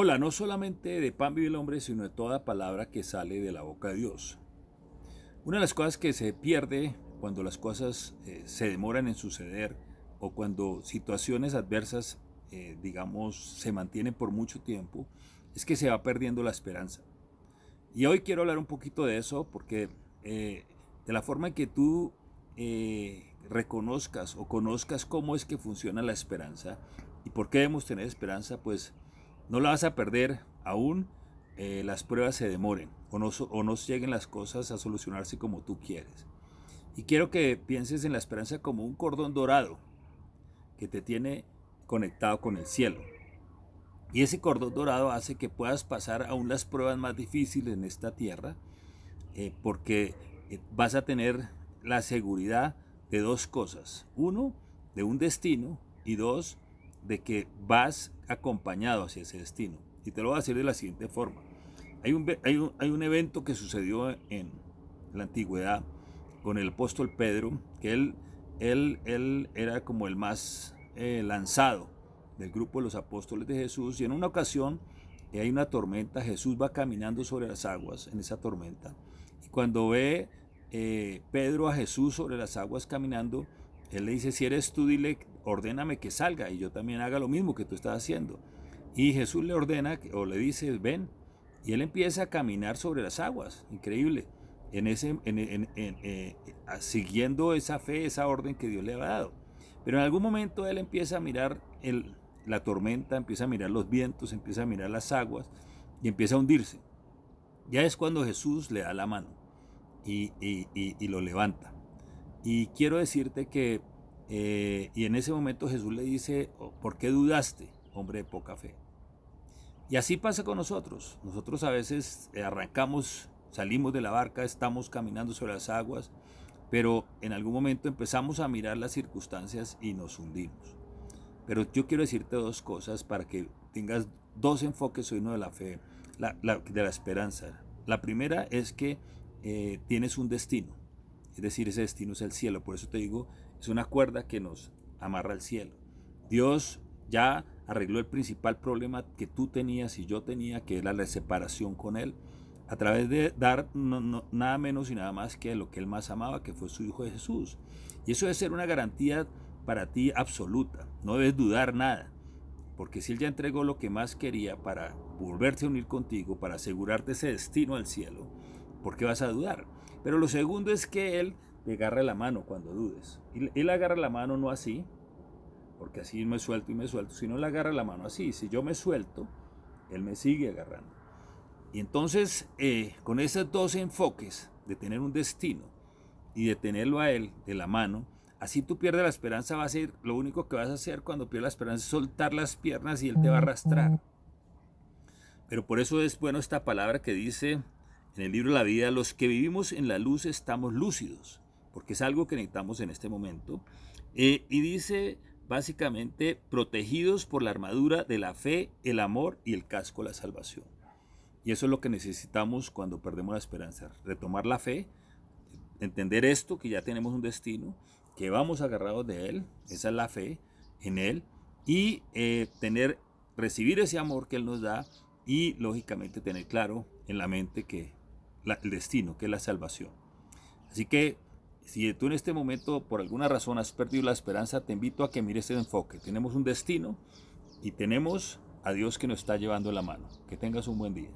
Hola, no solamente de pan vive el hombre, sino de toda palabra que sale de la boca de Dios. Una de las cosas que se pierde cuando las cosas eh, se demoran en suceder o cuando situaciones adversas, eh, digamos, se mantienen por mucho tiempo, es que se va perdiendo la esperanza. Y hoy quiero hablar un poquito de eso porque eh, de la forma en que tú reconozcas o conozcas cómo es que funciona la esperanza y por qué debemos tener esperanza, pues no la vas a perder aún eh, las pruebas se demoren o no, o no lleguen las cosas a solucionarse como tú quieres. Y quiero que pienses en la esperanza como un cordón dorado que te tiene conectado con el cielo. Y ese cordón dorado hace que puedas pasar aún las pruebas más difíciles en esta tierra, eh, porque eh, vas a tener la seguridad de dos cosas. Uno, de un destino y dos, de que vas acompañado hacia ese destino. Y te lo voy a decir de la siguiente forma. Hay un, hay un, hay un evento que sucedió en la antigüedad con el apóstol Pedro, que él, él, él era como el más eh, lanzado del grupo de los apóstoles de Jesús. Y en una ocasión eh, hay una tormenta, Jesús va caminando sobre las aguas en esa tormenta. Y cuando ve eh, Pedro a Jesús sobre las aguas caminando, él le dice, si eres tú, dile, ordéname que salga y yo también haga lo mismo que tú estás haciendo. Y Jesús le ordena o le dice, ven. Y él empieza a caminar sobre las aguas, increíble, en ese, eh, siguiendo esa fe, esa orden que Dios le ha dado. Pero en algún momento él empieza a mirar la tormenta, empieza a mirar los vientos, empieza a mirar las aguas y empieza a hundirse. Ya es cuando Jesús le da la mano y, y lo levanta. Y quiero decirte que, eh, y en ese momento Jesús le dice, oh, ¿por qué dudaste, hombre de poca fe? Y así pasa con nosotros. Nosotros a veces eh, arrancamos, salimos de la barca, estamos caminando sobre las aguas, pero en algún momento empezamos a mirar las circunstancias y nos hundimos. Pero yo quiero decirte dos cosas para que tengas dos enfoques uno de la fe, de la esperanza. La primera es que eh, tienes un destino. Es decir, ese destino es el cielo. Por eso te digo, es una cuerda que nos amarra al cielo. Dios ya arregló el principal problema que tú tenías y yo tenía, que era la separación con Él, a través de dar nada menos y nada más que lo que Él más amaba, que fue su Hijo de Jesús. Y eso debe ser una garantía para ti absoluta. No debes dudar nada. Porque si Él ya entregó lo que más quería para volverse a unir contigo, para asegurarte ese destino al cielo, ¿por qué vas a dudar? Pero lo segundo es que Él te agarra la mano cuando dudes. Él agarra la mano no así, porque así me suelto y me suelto, sino Él agarra la mano así. Si yo me suelto, Él me sigue agarrando. Y entonces, eh, con esos dos enfoques de tener un destino y de tenerlo a Él de la mano, así tú pierdes la esperanza, va a ser lo único que vas a hacer cuando pierdes la esperanza es soltar las piernas y Él te va a arrastrar. Pero por eso es bueno esta palabra que dice en el libro la vida, los que vivimos en la luz estamos lúcidos, porque es algo que necesitamos en este momento. Eh, y dice básicamente, protegidos por la armadura de la fe, el amor y el casco la salvación. Y eso es lo que necesitamos cuando perdemos la esperanza, retomar la fe, entender esto, que ya tenemos un destino, que vamos agarrados de Él, esa es la fe en Él, y eh, tener, recibir ese amor que Él nos da y lógicamente tener claro en la mente que el destino, que es la salvación. Así que si tú en este momento por alguna razón has perdido la esperanza, te invito a que mires ese enfoque. Tenemos un destino y tenemos a Dios que nos está llevando la mano. Que tengas un buen día.